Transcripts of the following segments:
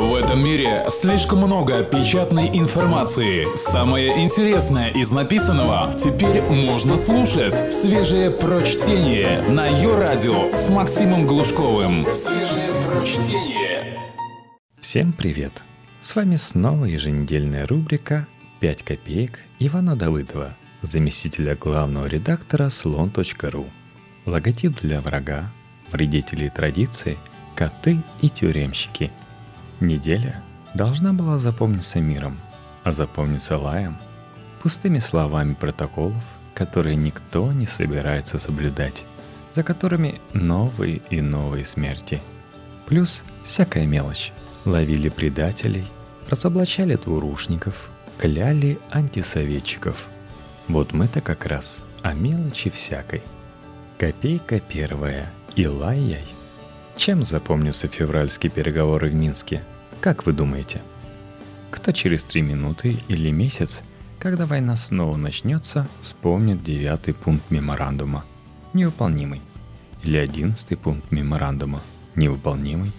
В этом мире слишком много печатной информации. Самое интересное из написанного теперь можно слушать. Свежее прочтение на ее радио с Максимом Глушковым. Свежее прочтение. Всем привет! С вами снова еженедельная рубрика «5 копеек» Ивана Давыдова, заместителя главного редактора слон.ру. Логотип для врага, вредителей традиции, коты и тюремщики – Неделя должна была запомниться миром, а запомниться лаем, пустыми словами протоколов, которые никто не собирается соблюдать, за которыми новые и новые смерти. Плюс всякая мелочь. Ловили предателей, разоблачали двурушников, кляли антисоветчиков. Вот мы-то как раз о мелочи всякой. Копейка первая и лай-яй – чем запомнятся февральские переговоры в Минске? Как вы думаете? Кто через три минуты или месяц, когда война снова начнется, вспомнит девятый пункт меморандума? Невыполнимый. Или одиннадцатый пункт меморандума? Невыполнимый.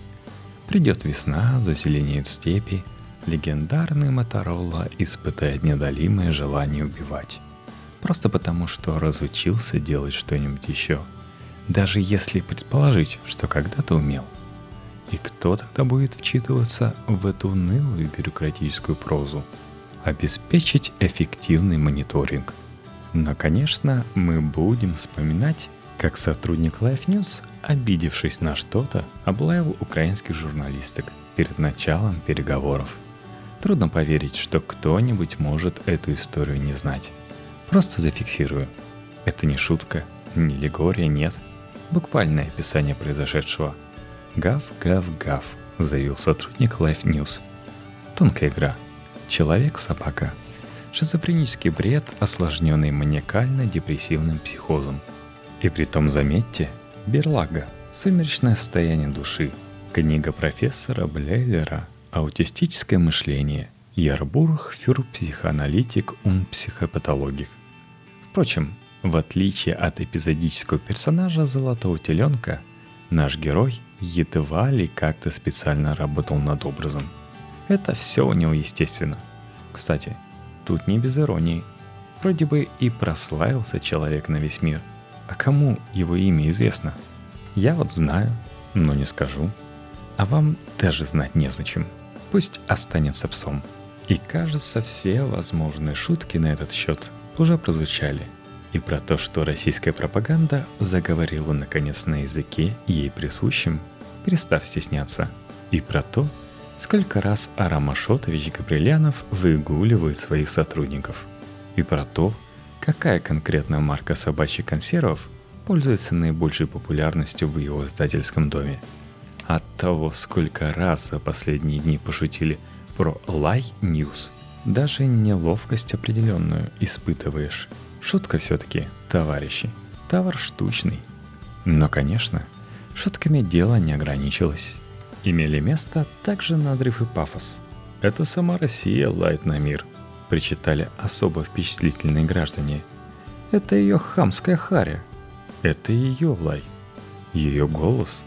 Придет весна, зазеленеют степи, легендарный Моторолла испытает недолимое желание убивать. Просто потому, что разучился делать что-нибудь еще – даже если предположить, что когда-то умел. И кто тогда будет вчитываться в эту унылую бюрократическую прозу? Обеспечить эффективный мониторинг. Но, конечно, мы будем вспоминать, как сотрудник Life News, обидевшись на что-то, облаял украинских журналисток перед началом переговоров. Трудно поверить, что кто-нибудь может эту историю не знать. Просто зафиксирую. Это не шутка, не легория, нет – Буквальное описание произошедшего. «Гав, гав, гав», — заявил сотрудник Life News. Тонкая игра. Человек-собака. Шизофренический бред, осложненный маниакально-депрессивным психозом. И при том, заметьте, берлага, сумеречное состояние души, книга профессора Блейлера «Аутистическое мышление», Ярбург фюр психоаналитик ун психопатологик. Впрочем, в отличие от эпизодического персонажа Золотого Теленка, наш герой едва ли как-то специально работал над образом. Это все у него естественно. Кстати, тут не без иронии. Вроде бы и прославился человек на весь мир. А кому его имя известно? Я вот знаю, но не скажу. А вам даже знать незачем. Пусть останется псом. И кажется, все возможные шутки на этот счет уже прозвучали – и про то, что российская пропаганда заговорила наконец на языке ей присущем, перестав стесняться, и про то, сколько раз Арам Ашотович Габрилянов выгуливает своих сотрудников, и про то, какая конкретная марка собачьих консервов пользуется наибольшей популярностью в его издательском доме. От того, сколько раз за последние дни пошутили про Лай News, даже неловкость определенную испытываешь – Шутка все-таки, товарищи. Товар штучный. Но, конечно, шутками дело не ограничилось. Имели место также надрыв и пафос. Это сама Россия лает на мир, причитали особо впечатлительные граждане. Это ее хамская харя. Это ее лай. Ее голос.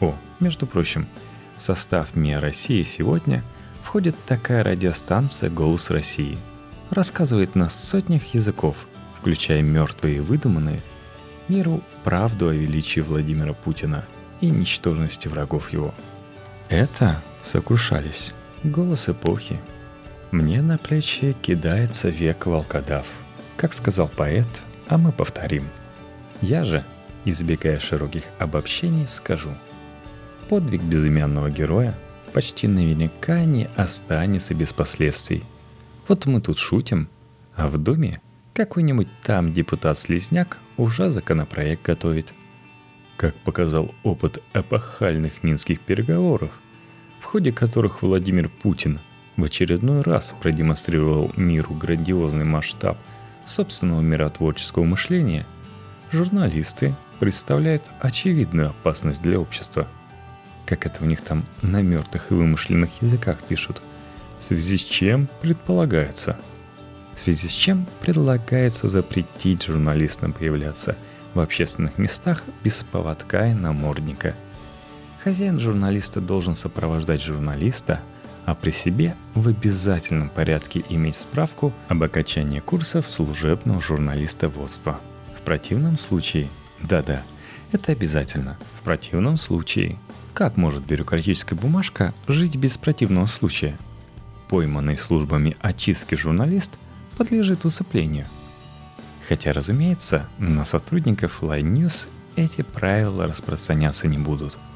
О, между прочим, в состав МИА России сегодня входит такая радиостанция «Голос России». Рассказывает на сотнях языков – включая мертвые и выдуманные, миру правду о величии Владимира Путина и ничтожности врагов его. Это сокрушались. Голос эпохи. Мне на плечи кидается век волкодав. Как сказал поэт, а мы повторим. Я же, избегая широких обобщений, скажу. Подвиг безымянного героя почти наверняка не останется без последствий. Вот мы тут шутим, а в доме какой-нибудь там депутат-слизняк уже законопроект готовит. Как показал опыт эпохальных минских переговоров, в ходе которых Владимир Путин в очередной раз продемонстрировал миру грандиозный масштаб собственного миротворческого мышления, журналисты представляют очевидную опасность для общества. Как это у них там на мертвых и вымышленных языках пишут. В связи с чем предполагается – в связи с чем предлагается запретить журналистам появляться в общественных местах без поводка и намордника. Хозяин журналиста должен сопровождать журналиста а при себе в обязательном порядке иметь справку об окончании курсов служебного журналистоводства. В противном случае, да-да, это обязательно. В противном случае, как может бюрократическая бумажка жить без противного случая? Пойманный службами очистки журналист подлежит усыплению. Хотя, разумеется, на сотрудников Line News эти правила распространяться не будут –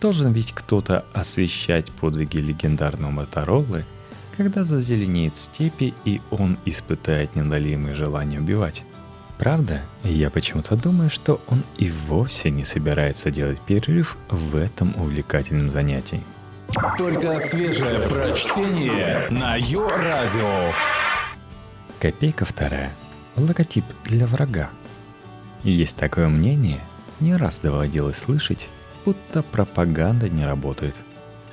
Должен ведь кто-то освещать подвиги легендарного Мотороллы, когда зазеленеют степи и он испытает недолимое желание убивать. Правда, я почему-то думаю, что он и вовсе не собирается делать перерыв в этом увлекательном занятии. Только свежее прочтение на Йо-Радио. Копейка вторая. Логотип для врага. Есть такое мнение, не раз доводилось слышать, будто пропаганда не работает.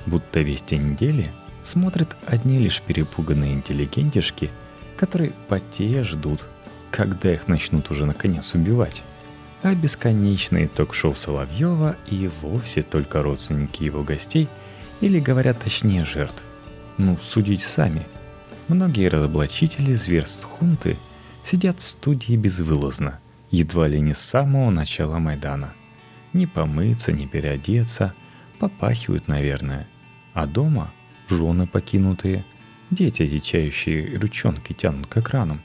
Будто весь день недели смотрят одни лишь перепуганные интеллигентишки, которые потея ждут, когда их начнут уже наконец убивать. А бесконечные ток-шоу Соловьева и вовсе только родственники его гостей, или говорят точнее жертв. Ну, судите сами. Многие разоблачители зверств хунты сидят в студии безвылазно, едва ли не с самого начала Майдана. Не помыться, не переодеться. Попахивают, наверное. А дома жены покинутые. Дети, дичающие ручонки тянут к экранам.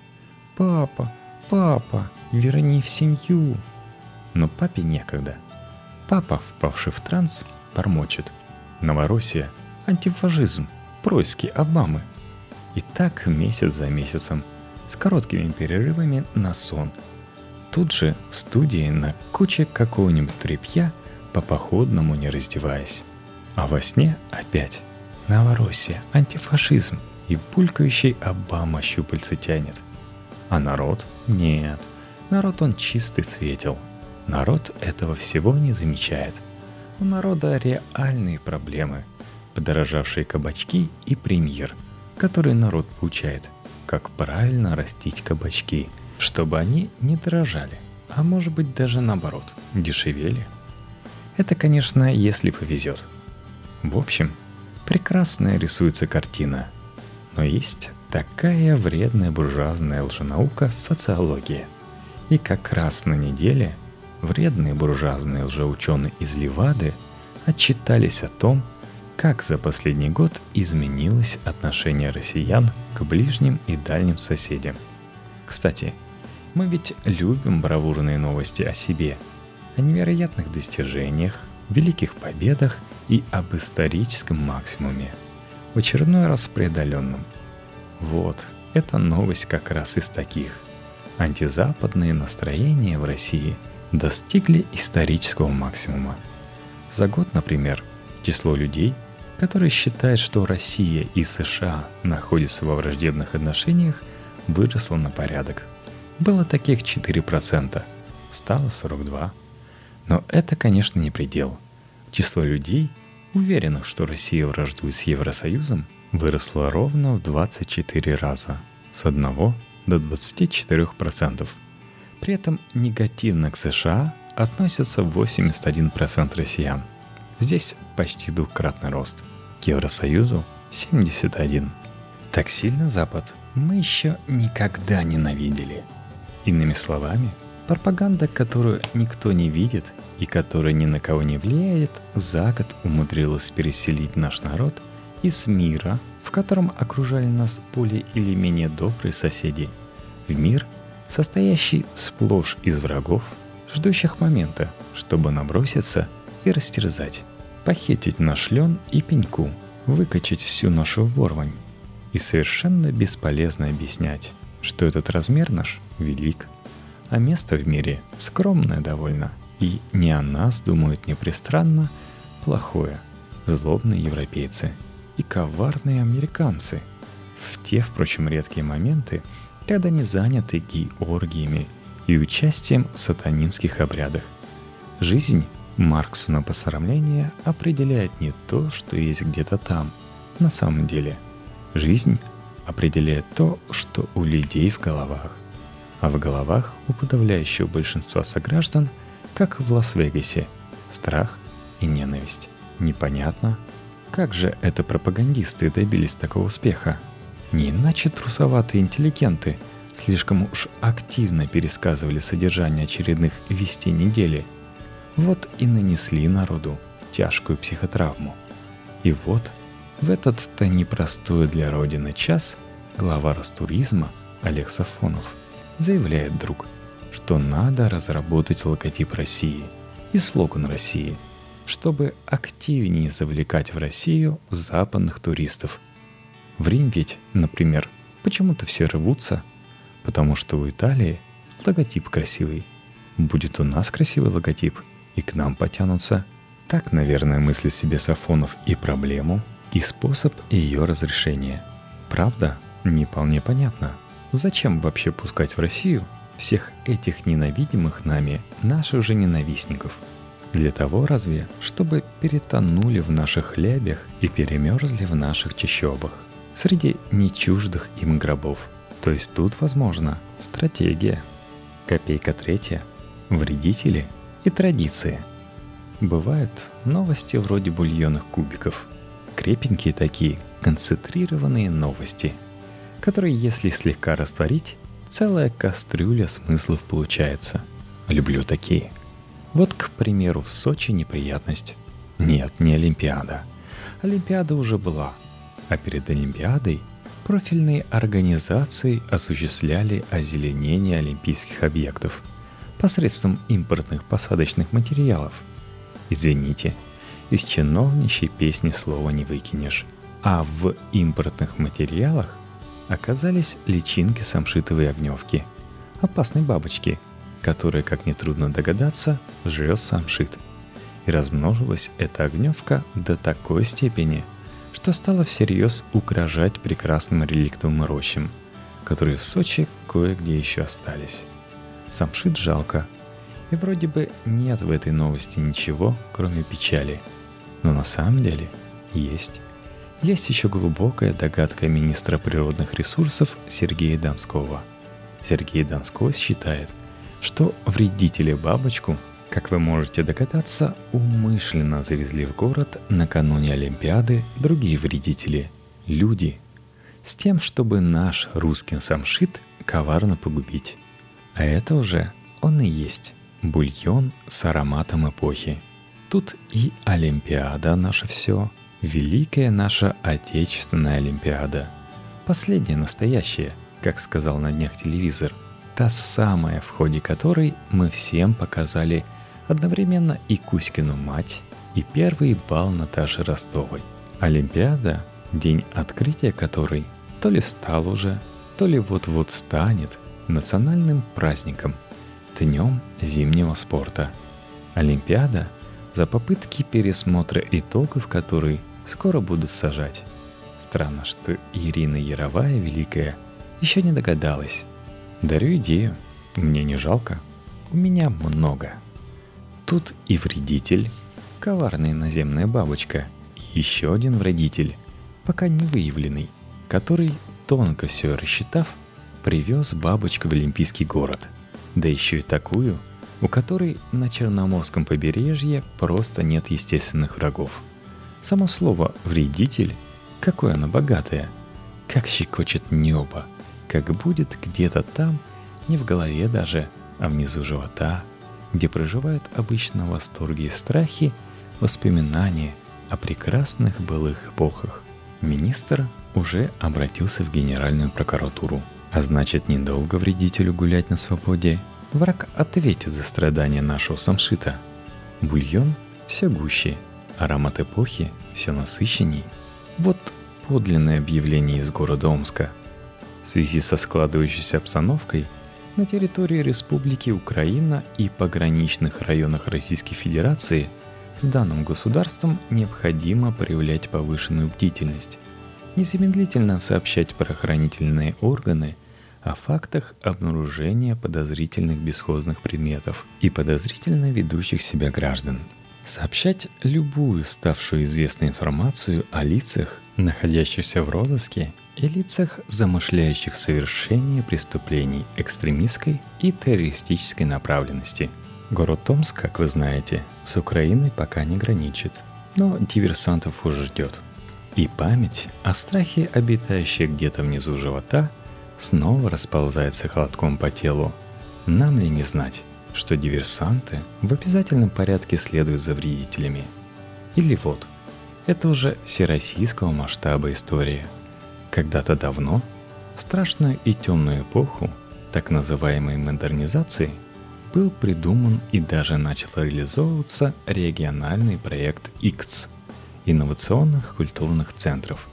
«Папа, папа, верни в семью!» Но папе некогда. Папа, впавший в транс, бормочет. Новороссия, антифашизм, происки Обамы. И так месяц за месяцем, с короткими перерывами на сон – тут же студии на куче какого-нибудь тряпья, по походному не раздеваясь. А во сне опять Новороссия, антифашизм и булькающий Обама щупальца тянет. А народ? Нет. Народ он чистый светил. Народ этого всего не замечает. У народа реальные проблемы. Подорожавшие кабачки и премьер, который народ получает. Как правильно растить кабачки – чтобы они не дорожали, а может быть даже наоборот, дешевели. Это, конечно, если повезет. В общем, прекрасная рисуется картина. Но есть такая вредная буржуазная лженаука социология. И как раз на неделе вредные буржуазные лжеученые из Левады отчитались о том, как за последний год изменилось отношение россиян к ближним и дальним соседям. Кстати, мы ведь любим бравурные новости о себе, о невероятных достижениях, великих победах и об историческом максимуме, в очередной раз преодоленном. Вот, эта новость как раз из таких. Антизападные настроения в России достигли исторического максимума. За год, например, число людей, которые считают, что Россия и США находятся во враждебных отношениях, выросло на порядок – было таких 4%, стало 42%. Но это, конечно, не предел. Число людей, уверенных, что Россия враждует с Евросоюзом, выросло ровно в 24 раза, с 1 до 24%. При этом негативно к США относятся 81% россиян. Здесь почти двукратный рост. К Евросоюзу 71. Так сильно Запад мы еще никогда ненавидели – Иными словами, пропаганда, которую никто не видит и которая ни на кого не влияет, за год умудрилась переселить наш народ из мира, в котором окружали нас более или менее добрые соседи, в мир, состоящий сплошь из врагов, ждущих момента, чтобы наброситься и растерзать, похитить наш лен и пеньку, выкачать всю нашу ворвань. И совершенно бесполезно объяснять, что этот размер наш велик, а место в мире скромное довольно, и не о нас думают непристранно плохое, злобные европейцы и коварные американцы. В те, впрочем, редкие моменты, когда не заняты гей-оргиями и участием в сатанинских обрядах. Жизнь Марксу на посрамление определяет не то, что есть где-то там, на самом деле. Жизнь определяет то, что у людей в головах. А в головах у подавляющего большинства сограждан, как в Лас-Вегасе, страх и ненависть. Непонятно, Как же это пропагандисты добились такого успеха? Не иначе трусоватые интеллигенты слишком уж активно пересказывали содержание очередных вестей недели. Вот и нанесли народу тяжкую психотравму. И вот в этот-то непростой для Родины час глава Ростуризма Олег Сафонов заявляет вдруг, что надо разработать логотип России и слоган России, чтобы активнее завлекать в Россию западных туристов. В Рим ведь, например, почему-то все рвутся, потому что у Италии логотип красивый. Будет у нас красивый логотип, и к нам потянутся. Так, наверное, мыслит себе Сафонов и проблему, и способ ее разрешения. Правда, не вполне понятно, зачем вообще пускать в Россию всех этих ненавидимых нами наших же ненавистников. Для того разве, чтобы перетонули в наших хлебях и перемерзли в наших чащобах, среди нечуждых им гробов. То есть тут, возможно, стратегия. Копейка третья. Вредители и традиции. Бывают новости вроде бульонных кубиков. Крепенькие такие, концентрированные новости, которые, если слегка растворить, целая кастрюля смыслов получается. Люблю такие. Вот, к примеру, в Сочи неприятность. Нет, не Олимпиада. Олимпиада уже была. А перед Олимпиадой профильные организации осуществляли озеленение олимпийских объектов посредством импортных посадочных материалов. Извините, из чиновничьей песни слова не выкинешь. А в импортных материалах оказались личинки самшитовой огневки, опасной бабочки, которая, как нетрудно догадаться, жрет самшит. И размножилась эта огневка до такой степени, что стала всерьез угрожать прекрасным реликтовым рощам, которые в Сочи кое-где еще остались. Самшит жалко, и вроде бы нет в этой новости ничего, кроме печали. Но на самом деле есть. Есть еще глубокая догадка министра природных ресурсов Сергея Донского. Сергей Донской считает, что вредители бабочку, как вы можете догадаться, умышленно завезли в город накануне Олимпиады другие вредители – люди, с тем, чтобы наш русский самшит коварно погубить. А это уже он и есть бульон с ароматом эпохи. Тут и Олимпиада наше все – Великая наша Отечественная Олимпиада. Последняя настоящая, как сказал на днях телевизор. Та самая, в ходе которой мы всем показали одновременно и Кузькину мать, и первый бал Наташи Ростовой. Олимпиада, день открытия которой то ли стал уже, то ли вот-вот станет национальным праздником, днем зимнего спорта. Олимпиада за попытки пересмотра итогов которой скоро буду сажать. Странно, что Ирина Яровая Великая еще не догадалась. Дарю идею. Мне не жалко. У меня много. Тут и вредитель, коварная наземная бабочка, и еще один вредитель, пока не выявленный, который, тонко все рассчитав, привез бабочку в Олимпийский город. Да еще и такую, у которой на Черноморском побережье просто нет естественных врагов – Само слово «вредитель» какое оно богатое, как щекочет небо, как будет где-то там, не в голове даже, а внизу живота, где проживают обычно восторги и страхи, воспоминания о прекрасных былых эпохах. Министр уже обратился в Генеральную прокуратуру. А значит, недолго вредителю гулять на свободе. Враг ответит за страдания нашего самшита. Бульон все гуще – Аромат эпохи все насыщенней. Вот подлинное объявление из города Омска. В связи со складывающейся обстановкой на территории Республики Украина и пограничных районах Российской Федерации с данным государством необходимо проявлять повышенную бдительность, незамедлительно сообщать правоохранительные органы о фактах обнаружения подозрительных бесхозных предметов и подозрительно ведущих себя граждан – Сообщать любую ставшую известной информацию о лицах, находящихся в розыске, и лицах, замышляющих совершение преступлений экстремистской и террористической направленности. Город Томск, как вы знаете, с Украиной пока не граничит. но диверсантов уже ждет. И память о страхе, обитающей где-то внизу живота, снова расползается холодком по телу. Нам ли не знать, что диверсанты в обязательном порядке следуют за вредителями? Или вот, это уже всероссийского масштаба история. Когда-то давно, страшную и темную эпоху так называемой модернизации, был придуман и даже начал реализовываться региональный проект ИКЦ – инновационных культурных центров.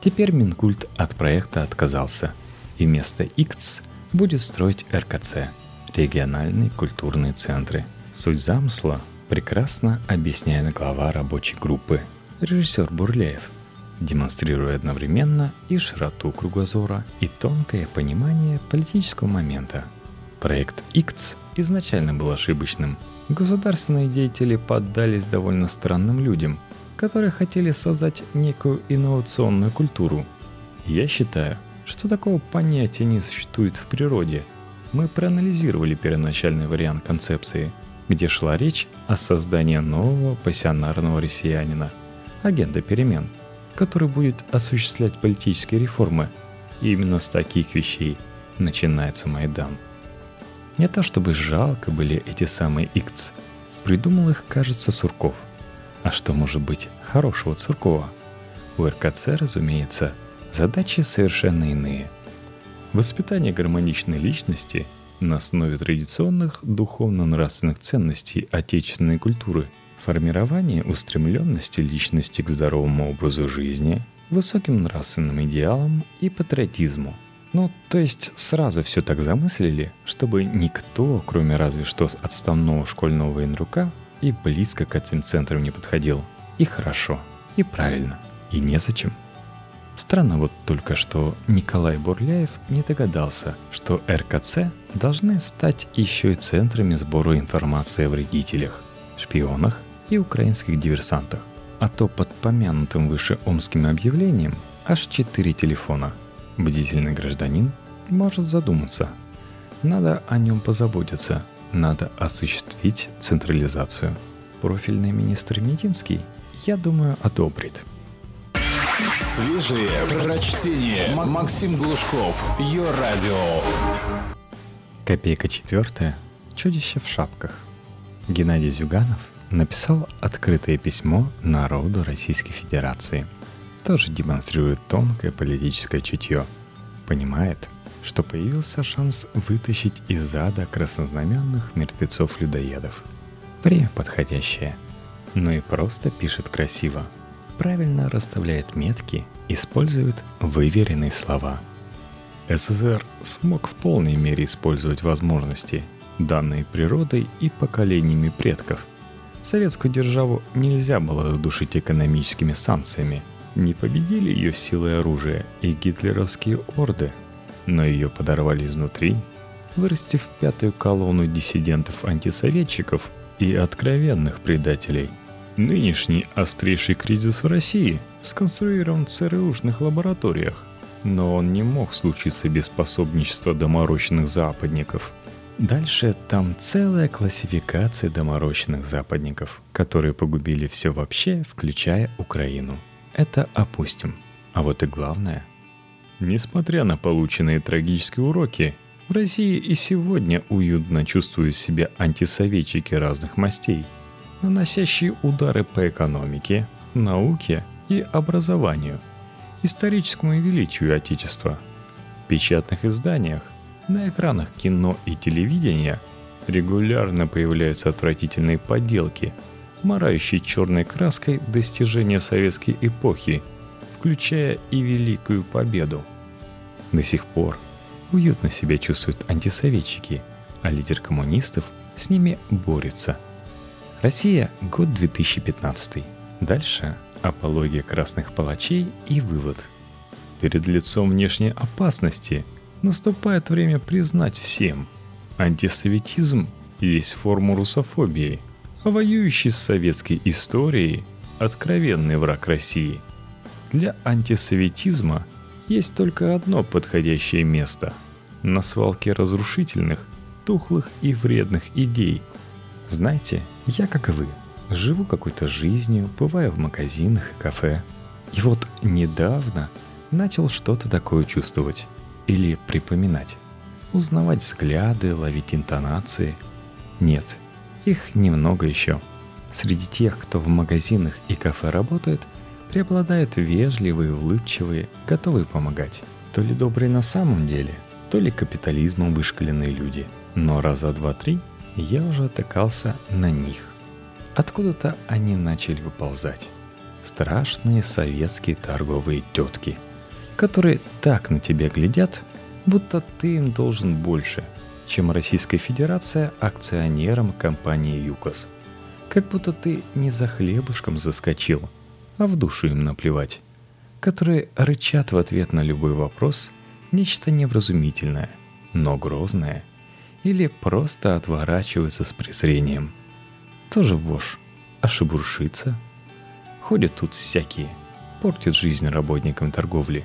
Теперь Минкульт от проекта отказался, и вместо ИКЦ будет строить РКЦ – региональные культурные центры. Суть замысла прекрасно объясняет глава рабочей группы, режиссер Бурлеев – демонстрируя одновременно и широту кругозора, и тонкое понимание политического момента. Проект ИКЦ изначально был ошибочным. Государственные деятели поддались довольно странным людям, которые хотели создать некую инновационную культуру. Я считаю, что такого понятия не существует в природе. Мы проанализировали первоначальный вариант концепции, где шла речь о создании нового пассионарного россиянина, агента перемен – который будет осуществлять политические реформы. И именно с таких вещей начинается Майдан. Не то чтобы жалко были эти самые икц. Придумал их, кажется, Сурков. А что может быть хорошего Цуркова? У РКЦ, разумеется, задачи совершенно иные. Воспитание гармоничной личности на основе традиционных духовно-нравственных ценностей отечественной культуры – Формирование устремленности личности к здоровому образу жизни, высоким нравственным идеалам и патриотизму. Ну, то есть сразу все так замыслили, чтобы никто, кроме разве что отставного школьного военрука, и близко к этим центрам не подходил. И хорошо, и правильно, и незачем. Странно вот только, что Николай Бурляев не догадался, что РКЦ должны стать еще и центрами сбора информации о вредителях, шпионах и украинских диверсантах. А то под помянутым выше омским объявлением аж четыре телефона. Бдительный гражданин может задуматься. Надо о нем позаботиться, надо осуществить централизацию. Профильный министр Мединский, я думаю, одобрит. Свежие прочтение. Максим Глушков. Ее радио. Копейка четвертая. Чудище в шапках. Геннадий Зюганов написал открытое письмо народу Российской Федерации. Тоже демонстрирует тонкое политическое чутье. Понимает, что появился шанс вытащить из ада краснознаменных мертвецов-людоедов. Время подходящее. Но и просто пишет красиво. Правильно расставляет метки, использует выверенные слова. СССР смог в полной мере использовать возможности, данные природой и поколениями предков – Советскую державу нельзя было задушить экономическими санкциями. Не победили ее силой оружия и гитлеровские орды, но ее подорвали изнутри, вырастив пятую колонну диссидентов-антисоветчиков и откровенных предателей. Нынешний острейший кризис в России сконструирован в ЦРУшных лабораториях, но он не мог случиться без пособничества доморощенных западников – Дальше там целая классификация доморощенных западников, которые погубили все вообще, включая Украину. Это опустим. А вот и главное. Несмотря на полученные трагические уроки, в России и сегодня уютно чувствуют себя антисоветчики разных мастей, наносящие удары по экономике, науке и образованию, историческому величию Отечества. В печатных изданиях на экранах кино и телевидения регулярно появляются отвратительные подделки, марающие черной краской достижения советской эпохи, включая и Великую Победу. До сих пор уютно себя чувствуют антисоветчики, а лидер коммунистов с ними борется. Россия, год 2015. Дальше апология красных палачей и вывод. Перед лицом внешней опасности – наступает время признать всем. Антисоветизм есть форма русофобии, а воюющий с советской историей – откровенный враг России. Для антисоветизма есть только одно подходящее место – на свалке разрушительных, тухлых и вредных идей. Знаете, я, как и вы, живу какой-то жизнью, бываю в магазинах и кафе. И вот недавно начал что-то такое чувствовать или припоминать. Узнавать взгляды, ловить интонации. Нет, их немного еще. Среди тех, кто в магазинах и кафе работает, преобладают вежливые, улыбчивые, готовые помогать. То ли добрые на самом деле, то ли капитализмом вышкаленные люди. Но раза два-три я уже отыкался на них. Откуда-то они начали выползать. Страшные советские торговые тетки, которые так на тебя глядят, будто ты им должен больше, чем Российская Федерация акционерам компании ЮКОС. Как будто ты не за хлебушком заскочил, а в душу им наплевать. Которые рычат в ответ на любой вопрос нечто невразумительное, но грозное. Или просто отворачиваются с презрением. Тоже вошь, а шебуршится. Ходят тут всякие, портят жизнь работникам торговли.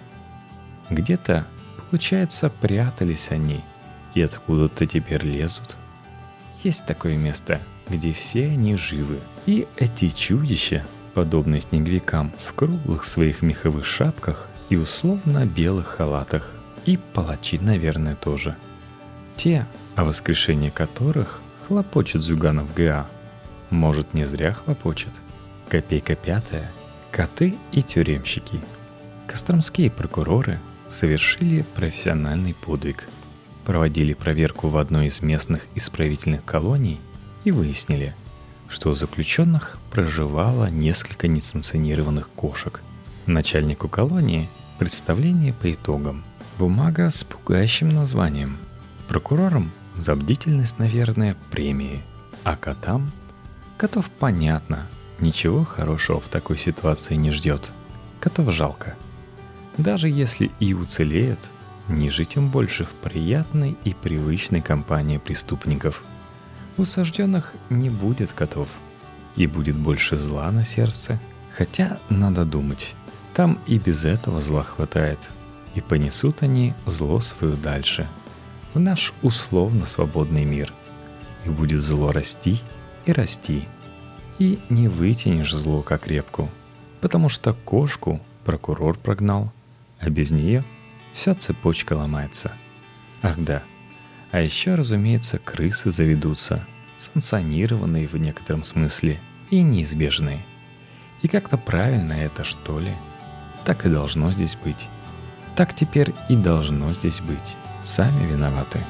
Где-то Получается, прятались они, и откуда-то теперь лезут. Есть такое место, где все они живы. И эти чудища, подобные снеговикам, в круглых своих меховых шапках и условно белых халатах. И палачи, наверное, тоже. Те, о воскрешении которых хлопочет Зюганов ГА. Может, не зря хлопочет. Копейка пятая. Коты и тюремщики. Костромские прокуроры – совершили профессиональный подвиг. Проводили проверку в одной из местных исправительных колоний и выяснили, что у заключенных проживало несколько несанкционированных кошек. Начальнику колонии представление по итогам. Бумага с пугающим названием. Прокурорам за бдительность, наверное, премии. А котам? Котов понятно, ничего хорошего в такой ситуации не ждет. Котов жалко – даже если и уцелеют, не жить им больше в приятной и привычной компании преступников. У сожденных не будет котов, и будет больше зла на сердце. Хотя, надо думать, там и без этого зла хватает, и понесут они зло свое дальше, в наш условно свободный мир. И будет зло расти и расти. И не вытянешь зло как репку, потому что кошку прокурор прогнал – а без нее вся цепочка ломается. Ах да, а еще, разумеется, крысы заведутся, санкционированные в некотором смысле и неизбежные. И как-то правильно это, что ли? Так и должно здесь быть. Так теперь и должно здесь быть. Сами виноваты.